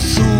sou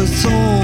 was torn.